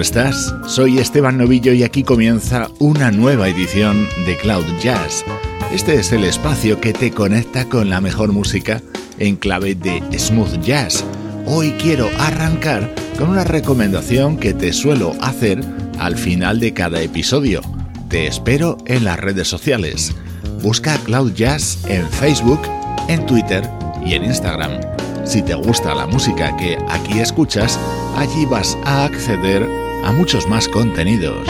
¿cómo estás? Soy Esteban Novillo y aquí comienza una nueva edición de Cloud Jazz. Este es el espacio que te conecta con la mejor música en clave de smooth jazz. Hoy quiero arrancar con una recomendación que te suelo hacer al final de cada episodio. Te espero en las redes sociales. Busca Cloud Jazz en Facebook, en Twitter y en Instagram. Si te gusta la música que aquí escuchas, allí vas a acceder a muchos más contenidos.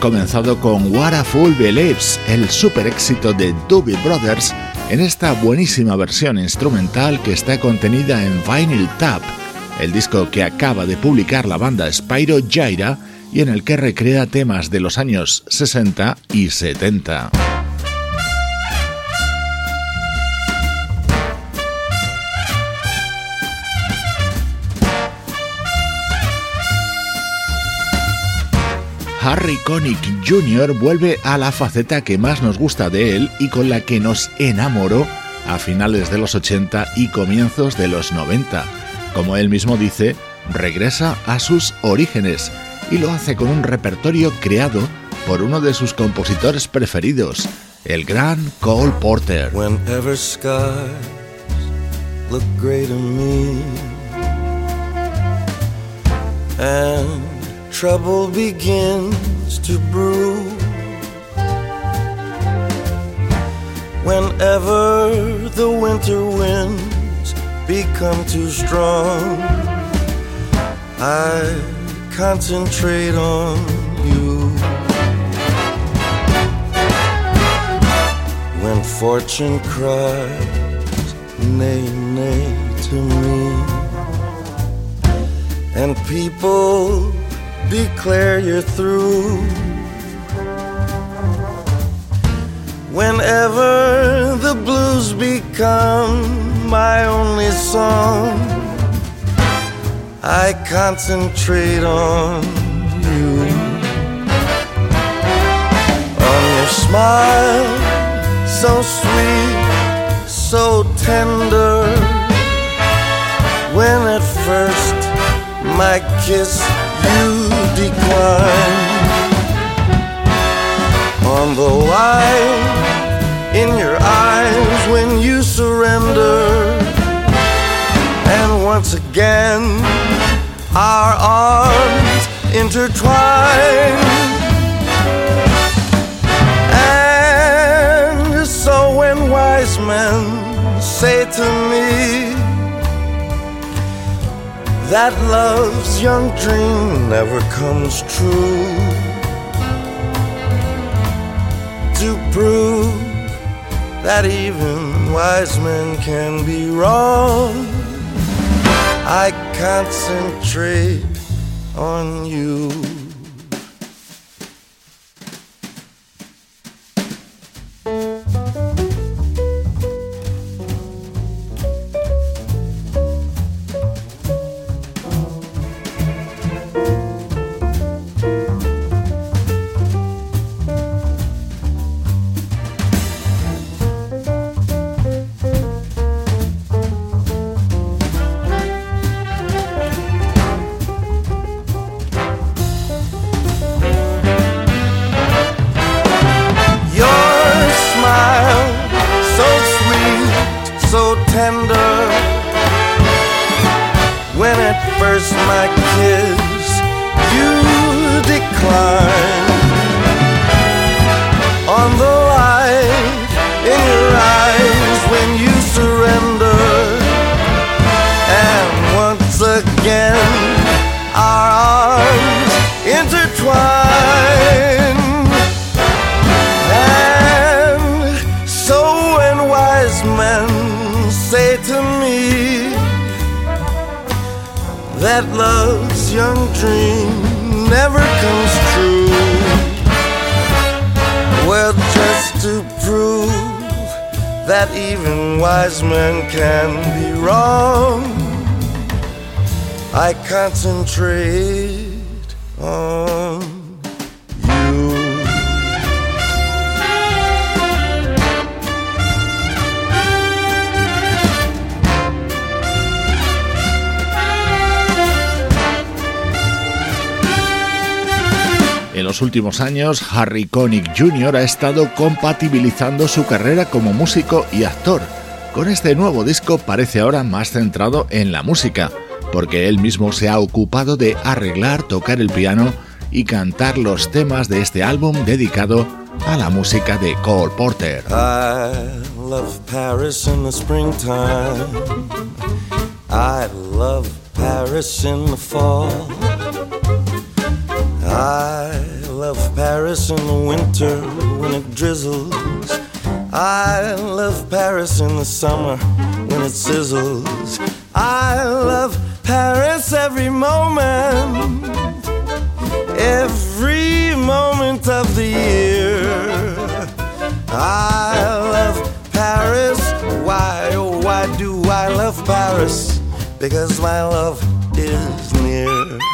Comenzado con What a Fool Believes, el super éxito de Doobie Brothers en esta buenísima versión instrumental que está contenida en Vinyl Tap, el disco que acaba de publicar la banda Spyro Gyra y en el que recrea temas de los años 60 y 70. Harry Connick Jr. vuelve a la faceta que más nos gusta de él y con la que nos enamoró a finales de los 80 y comienzos de los 90. Como él mismo dice, regresa a sus orígenes y lo hace con un repertorio creado por uno de sus compositores preferidos, el gran Cole Porter. Trouble begins to brew. Whenever the winter winds become too strong, I concentrate on you. When fortune cries, nay, nay to me, and people declare you're through. Whenever the blues become my only song, I concentrate on you. On your smile, so sweet, so tender. When at first my kiss you decline on the light in your eyes when you surrender. And once again our arms intertwine. And so when wise men say to me that love's young dream never comes true. To prove that even wise men can be wrong, I concentrate on you. En los últimos años, Harry Connick Jr. ha estado compatibilizando su carrera como músico y actor. Con este nuevo disco parece ahora más centrado en la música porque él mismo se ha ocupado de arreglar, tocar el piano y cantar los temas de este álbum dedicado a la música de Cole Porter. I love Paris in the springtime. I love Paris in the fall. I love Paris in the winter when it drizzles. I love Paris in the summer when it sizzles. I love Paris every moment, every moment of the year. I love Paris. Why, oh, why do I love Paris? Because my love is near.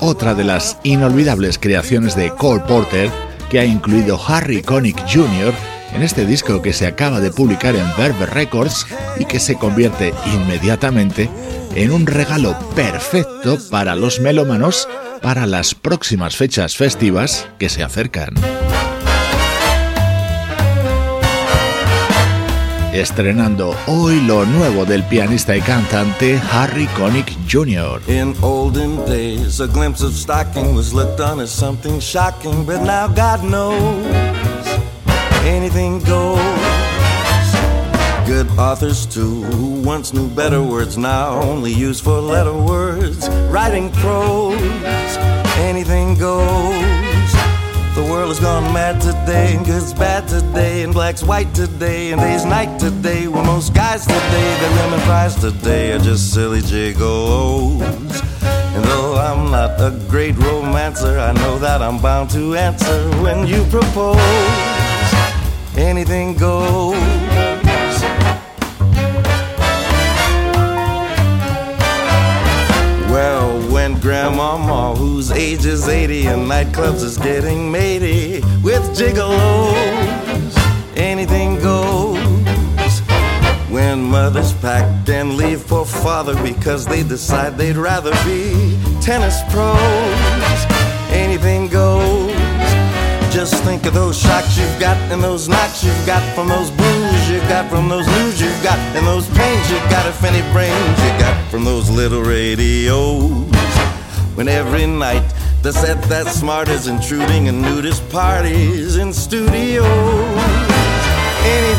Otra de las inolvidables creaciones de Cole Porter que ha incluido Harry Connick Jr. en este disco que se acaba de publicar en Verve Records y que se convierte inmediatamente en un regalo perfecto para los melómanos para las próximas fechas festivas que se acercan. Estrenando hoy lo nuevo del pianista y cantante Harry Connick Jr. In olden days, a glimpse of stocking was looked on as something shocking, but now God knows anything goes. Good authors too, who once knew better words, now only use for letter words. Writing prose, anything goes. The world has gone mad today, and good's bad today, and black's white today, and day's night today. Well, most guys today, the lemon fries today are just silly jiggles. And though I'm not a great romancer, I know that I'm bound to answer when you propose. Anything goes. Grandmama whose age is 80 and nightclubs is getting matey with gigolos. Anything goes. When mothers pack and leave for father because they decide they'd rather be tennis pros. Anything goes. Just think of those shocks you've got and those knocks you've got from those blues you got from those news you've got, and those pains you got, if any brains you got from those little radios. When every night the set that's smart is intruding in nudist parties in studios, anything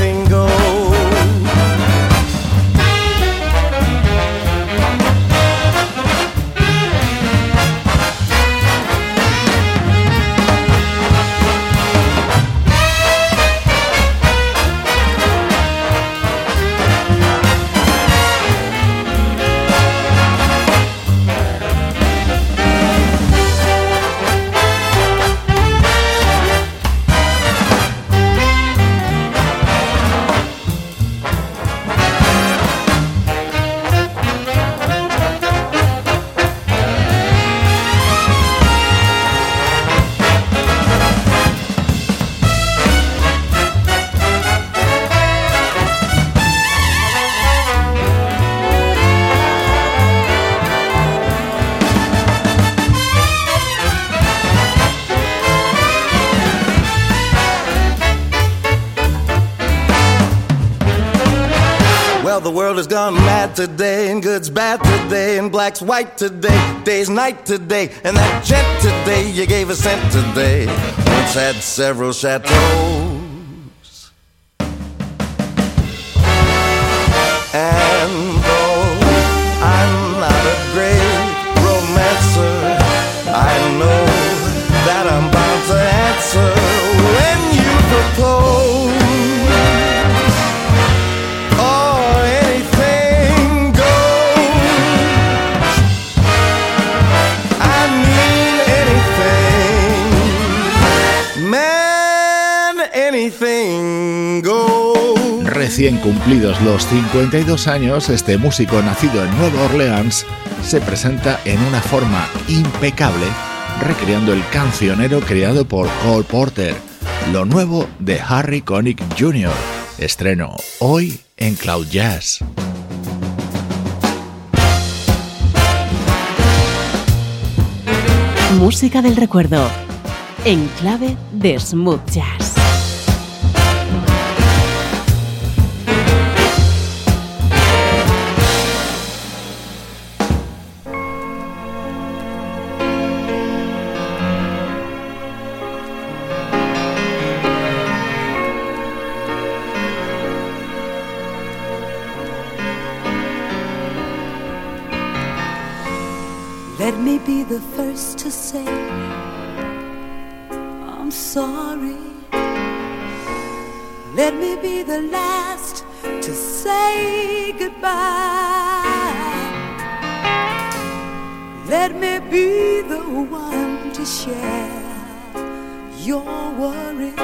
today, and good's bad today, and black's white today, day's night today, and that jet today you gave a cent today once had several chateaux. Recién cumplidos los 52 años, este músico nacido en Nueva Orleans se presenta en una forma impecable, recreando el cancionero creado por Cole Porter, lo nuevo de Harry Connick Jr., estreno hoy en Cloud Jazz. Música del recuerdo, en clave de smooth jazz. One to share your worries.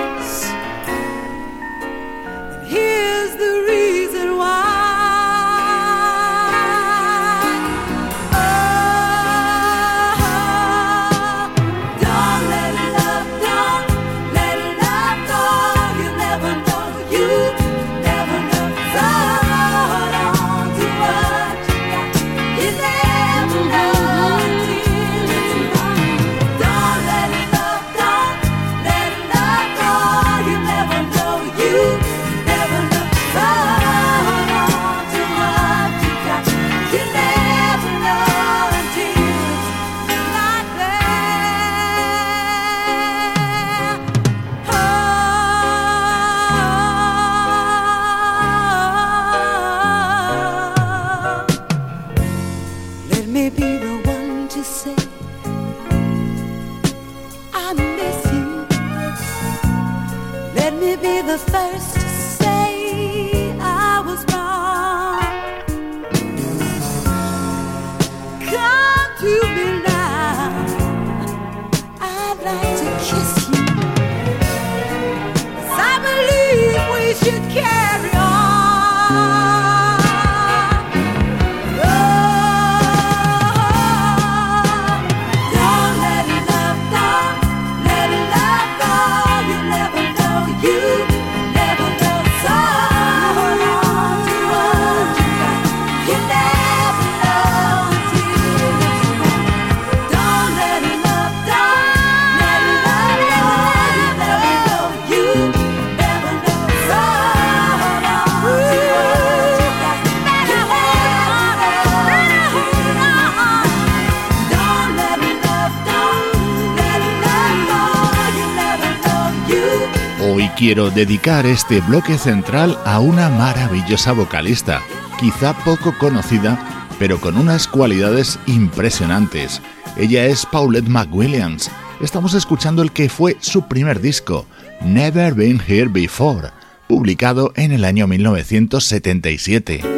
Quiero dedicar este bloque central a una maravillosa vocalista, quizá poco conocida, pero con unas cualidades impresionantes. Ella es Paulette McWilliams. Estamos escuchando el que fue su primer disco, Never Been Here Before, publicado en el año 1977.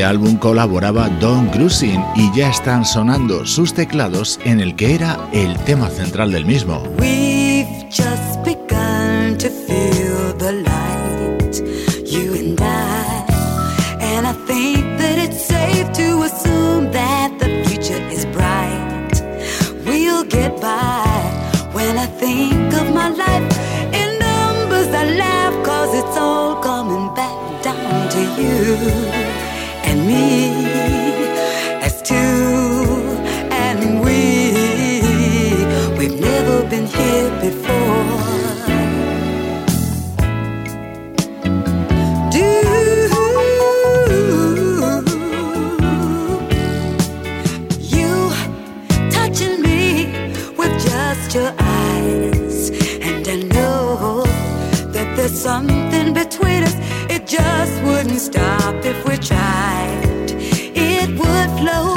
Este álbum colaboraba Don Grusin y ya están sonando sus teclados en el que era el tema central del mismo. If we tried. It would flow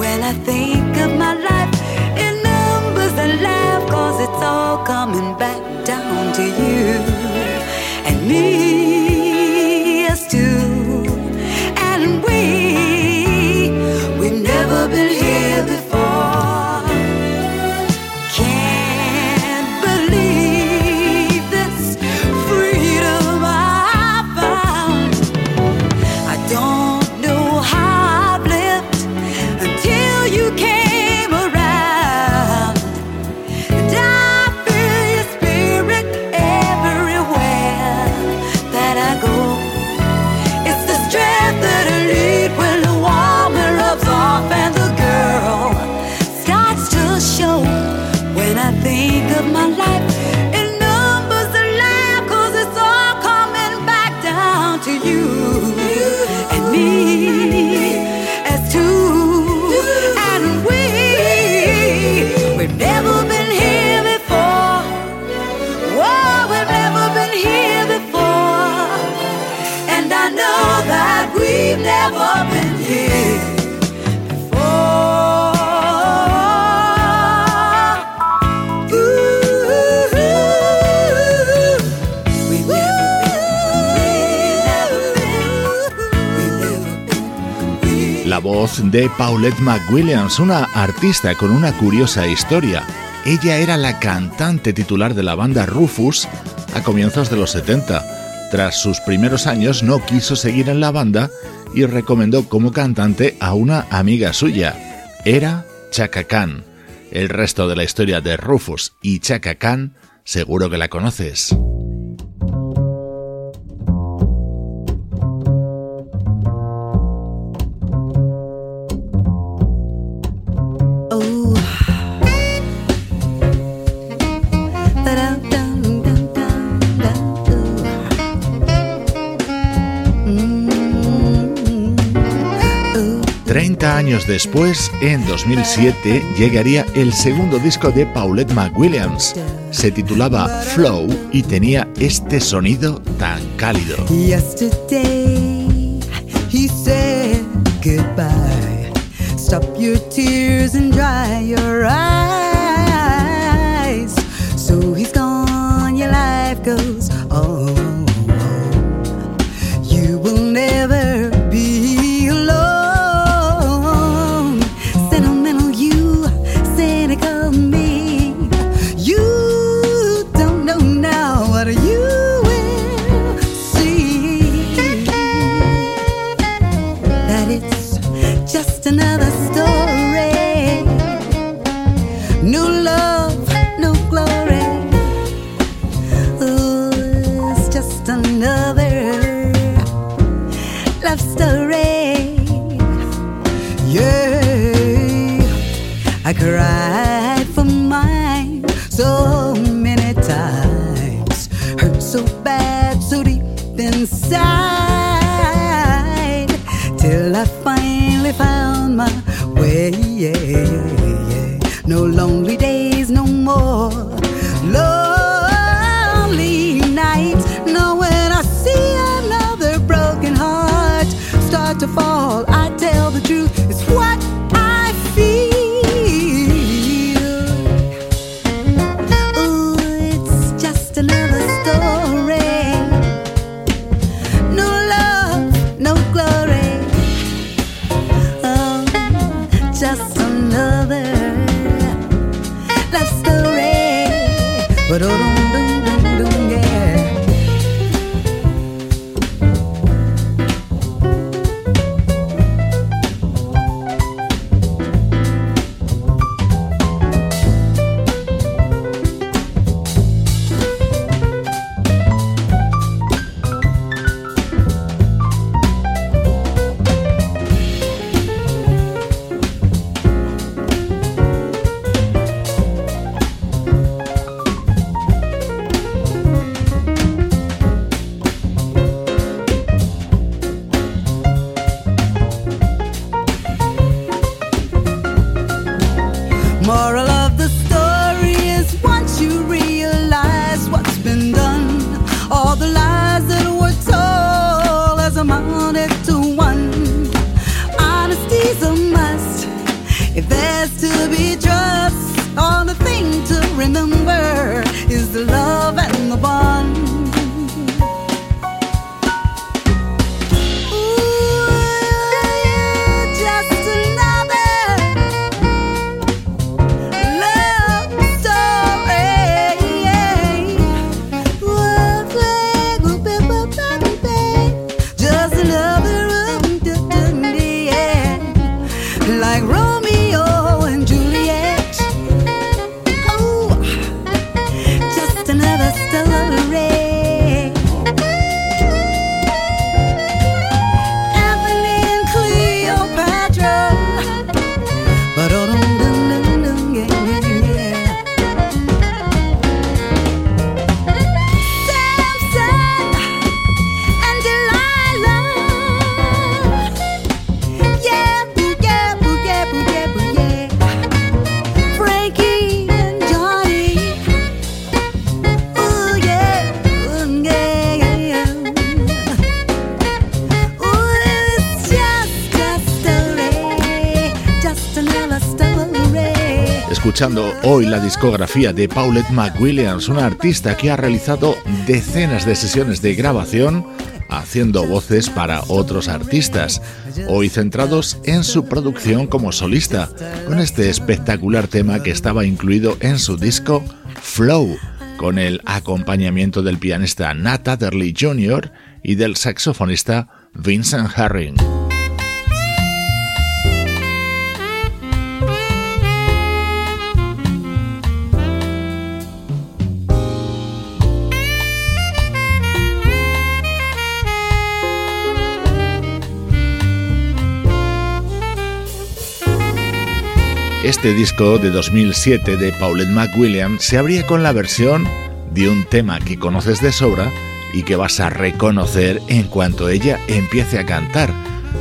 when I think of my life in numbers and laugh, cause it's all coming back down to you and me de Paulette McWilliams, una artista con una curiosa historia. Ella era la cantante titular de la banda Rufus a comienzos de los 70. Tras sus primeros años no quiso seguir en la banda y recomendó como cantante a una amiga suya. Era Chaka Khan. El resto de la historia de Rufus y Chaka Khan seguro que la conoces. Años después, en 2007, llegaría el segundo disco de Paulette McWilliams. Se titulaba Flow y tenía este sonido tan cálido. hoy la discografía de Paulette McWilliams, una artista que ha realizado decenas de sesiones de grabación haciendo voces para otros artistas, hoy centrados en su producción como solista, con este espectacular tema que estaba incluido en su disco Flow, con el acompañamiento del pianista Nat Adderley Jr. y del saxofonista Vincent Herring. Este disco de 2007 de Paulette McWilliam se abría con la versión de un tema que conoces de sobra y que vas a reconocer en cuanto ella empiece a cantar.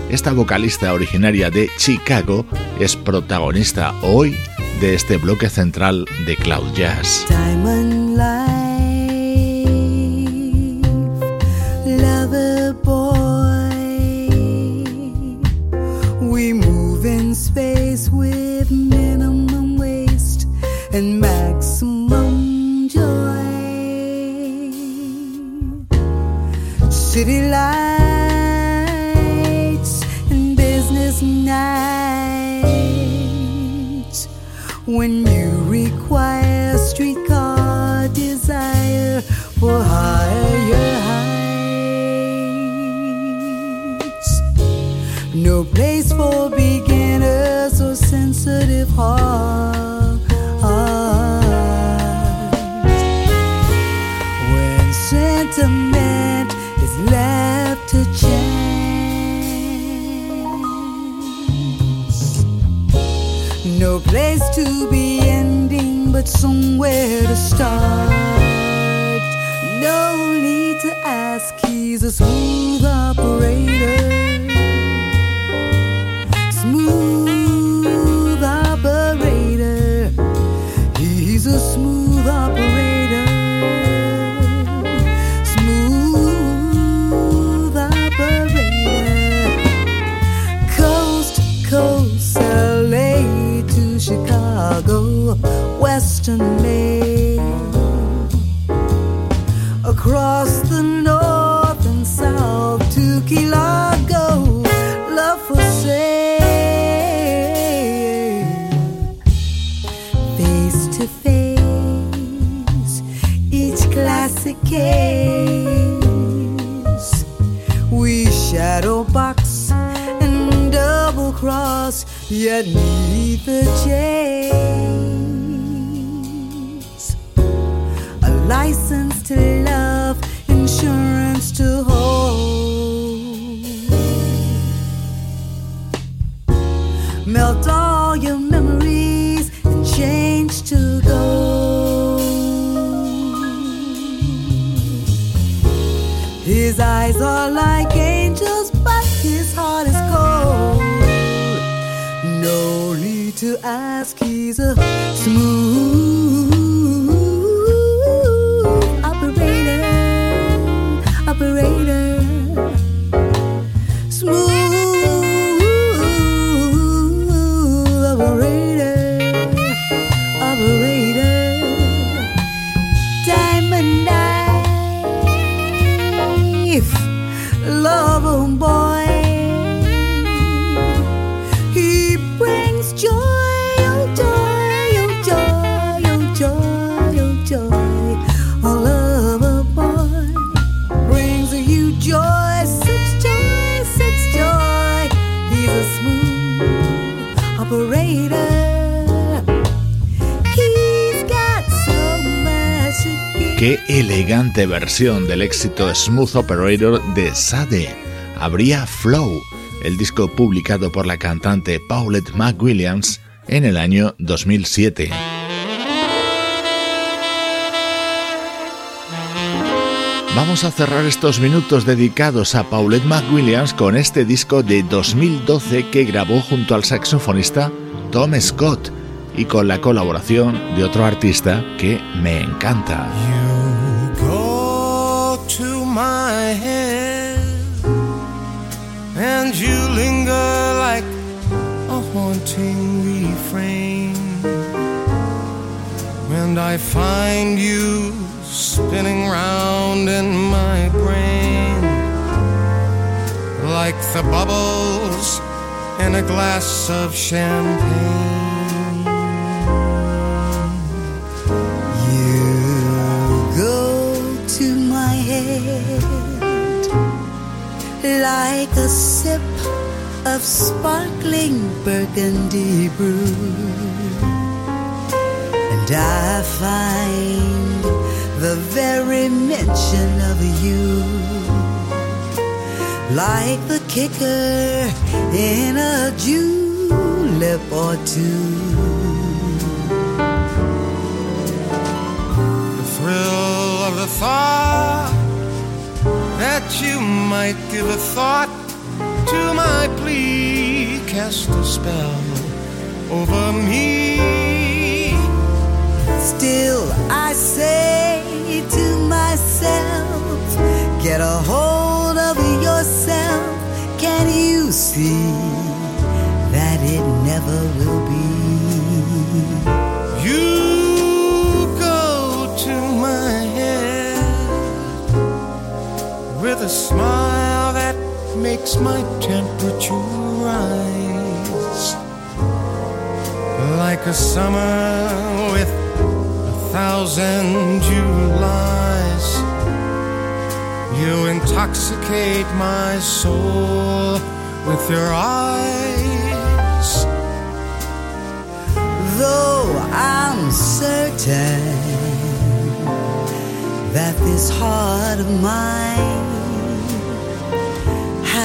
Esta vocalista originaria de Chicago es protagonista hoy de este bloque central de Cloud Jazz. Case, we shadow box and double cross, yet neither chase. A license to love, are like angels, but his heart is cold. No need to ask, he's a smooth elegante versión del éxito Smooth Operator de Sade. Habría Flow, el disco publicado por la cantante Paulette McWilliams en el año 2007. Vamos a cerrar estos minutos dedicados a Paulette McWilliams con este disco de 2012 que grabó junto al saxofonista Tom Scott y con la colaboración de otro artista que me encanta. My head and you linger like a haunting refrain. And I find you spinning round in my brain like the bubbles in a glass of champagne. Like a sip of sparkling burgundy brew, and I find the very mention of you like the kicker in a julep or two. The thrill of the thought you might give a thought to my plea cast a spell over me. Still, I say to myself, get a hold of yourself. Can you see that it never will be? A smile that makes my temperature rise like a summer with a thousand Julys. You intoxicate my soul with your eyes. Though I'm certain that this heart of mine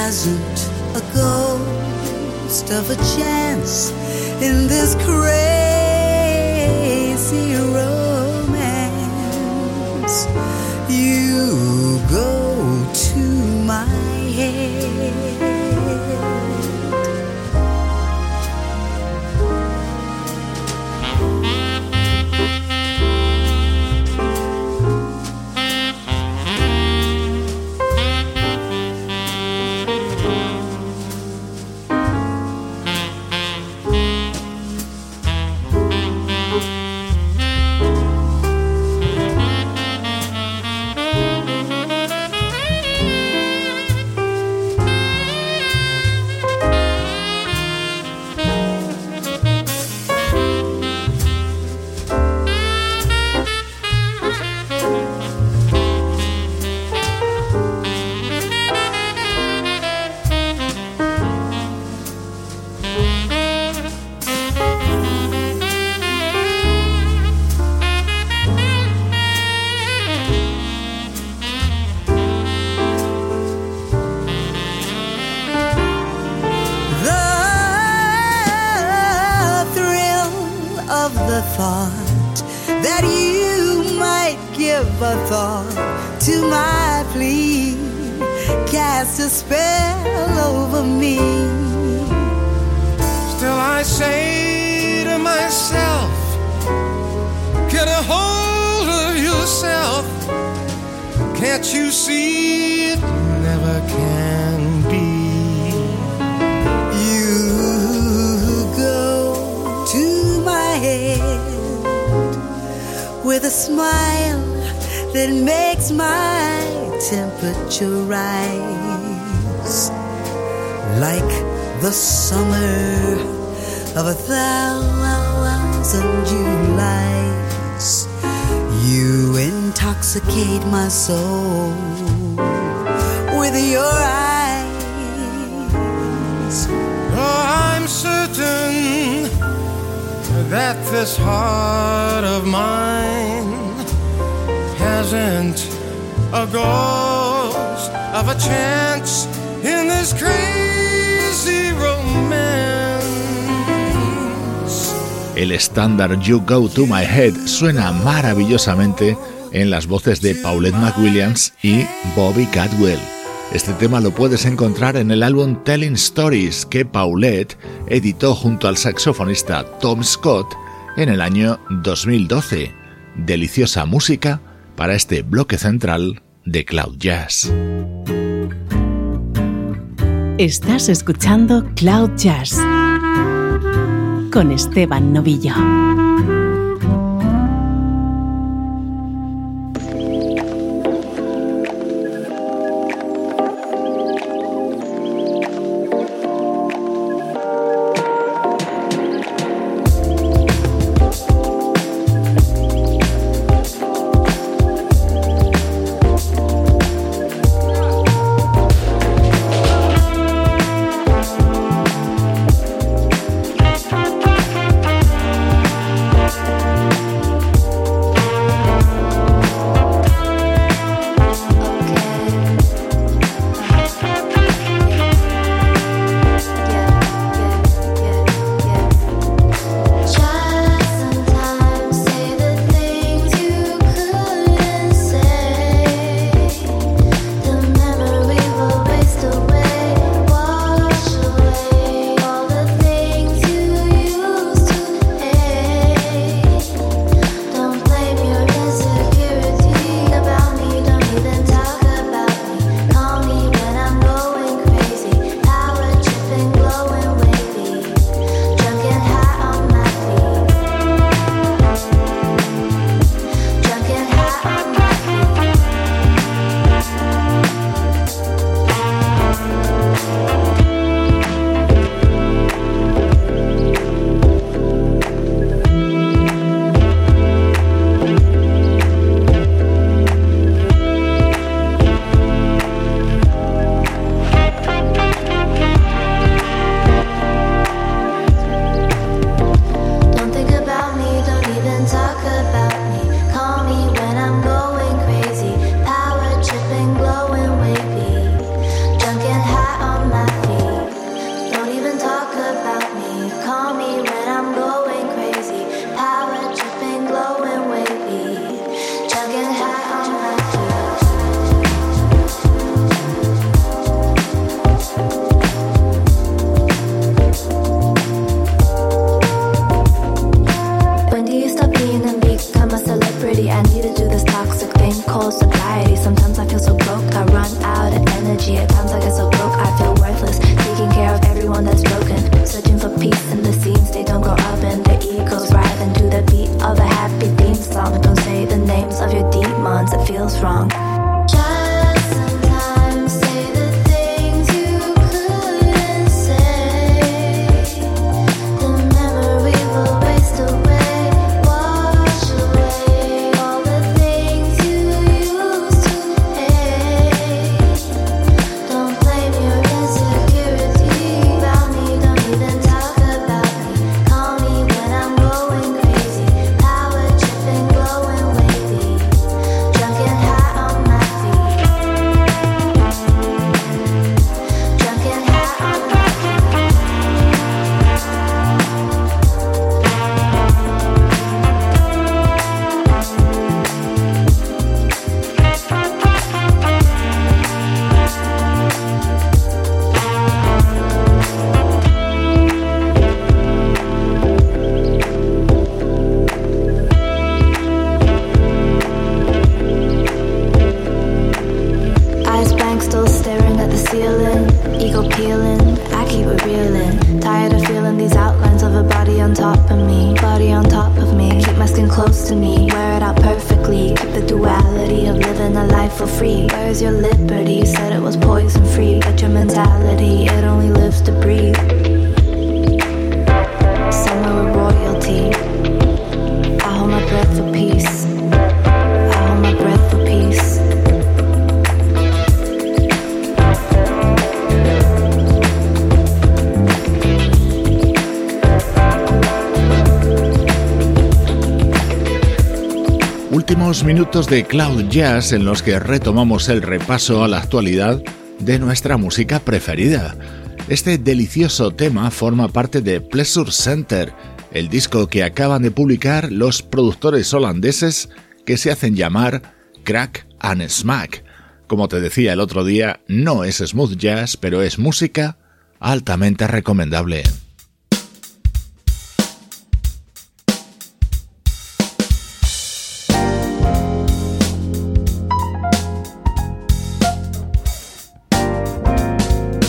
hasn't a ghost of a chance in this crazy romance. You go thought that you might give a thought to my plea, cast a spell over me. Still, I say to myself, get a hold of yourself. Can't you see it never can? With a smile that makes my temperature rise like the summer of a thousand Julys. You intoxicate my soul with your eyes. This heart of mine. El estándar You Go to My Head suena maravillosamente en las voces de Paulette McWilliams y Bobby Cadwell. Este tema lo puedes encontrar en el álbum Telling Stories que Paulette editó junto al saxofonista Tom Scott en el año 2012. Deliciosa música para este bloque central de Cloud Jazz. Estás escuchando Cloud Jazz con Esteban Novillo. Minutos de Cloud Jazz en los que retomamos el repaso a la actualidad de nuestra música preferida. Este delicioso tema forma parte de Pleasure Center, el disco que acaban de publicar los productores holandeses que se hacen llamar Crack and Smack. Como te decía el otro día, no es smooth jazz, pero es música altamente recomendable.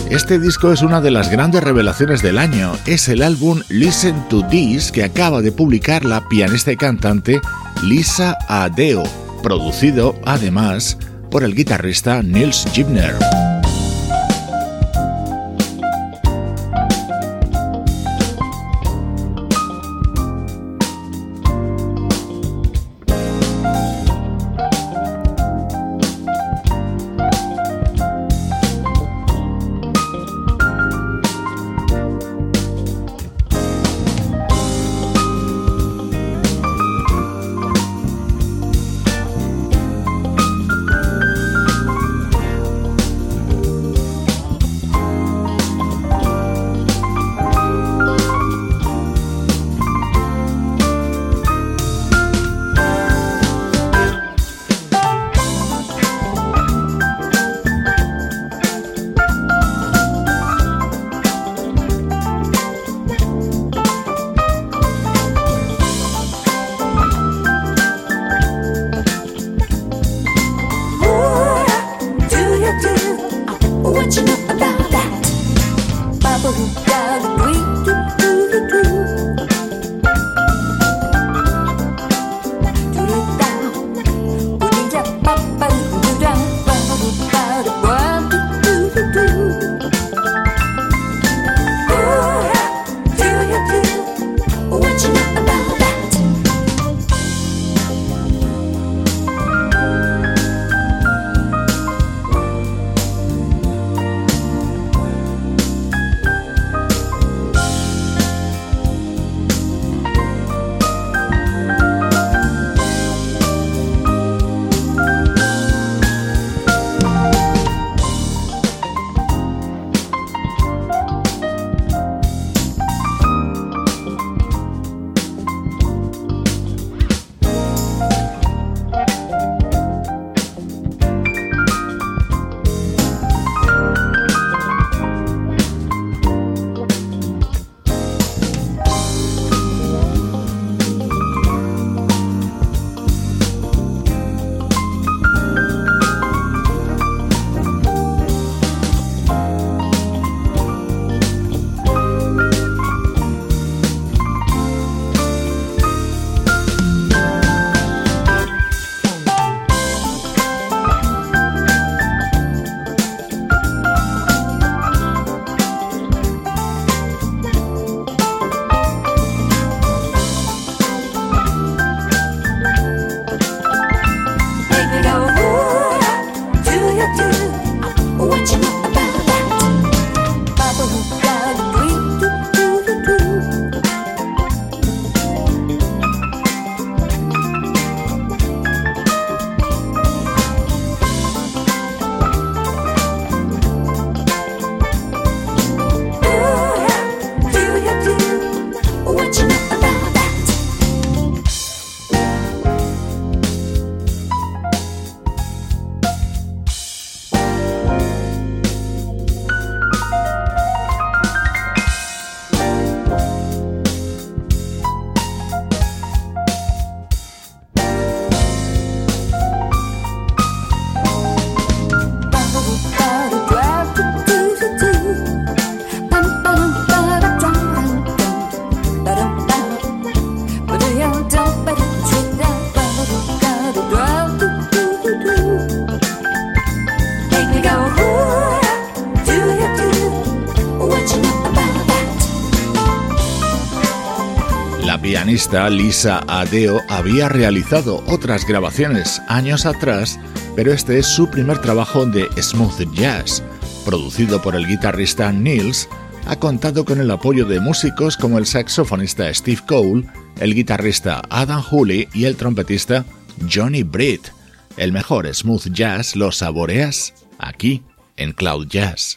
Este disco es una de las grandes revelaciones del año. Es el álbum Listen to This que acaba de publicar la pianista y cantante Lisa Adeo, producido además por el guitarrista Nils Gibner. Pianista Lisa Adeo había realizado otras grabaciones años atrás, pero este es su primer trabajo de smooth jazz. Producido por el guitarrista Nils, ha contado con el apoyo de músicos como el saxofonista Steve Cole, el guitarrista Adam Hooley y el trompetista Johnny Britt. El mejor smooth jazz lo saboreas aquí en Cloud Jazz.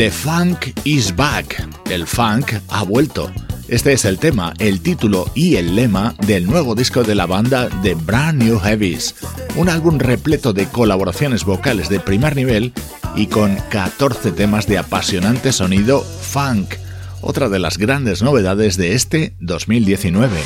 The Funk is Back. El funk ha vuelto. Este es el tema, el título y el lema del nuevo disco de la banda The Brand New Heavies, un álbum repleto de colaboraciones vocales de primer nivel y con 14 temas de apasionante sonido funk, otra de las grandes novedades de este 2019.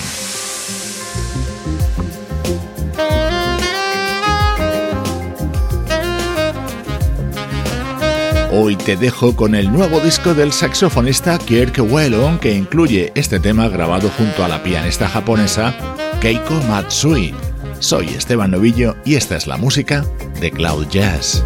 Hoy te dejo con el nuevo disco del saxofonista Kirk Whelan que incluye este tema grabado junto a la pianista japonesa Keiko Matsui. Soy Esteban Novillo y esta es la música de Cloud Jazz.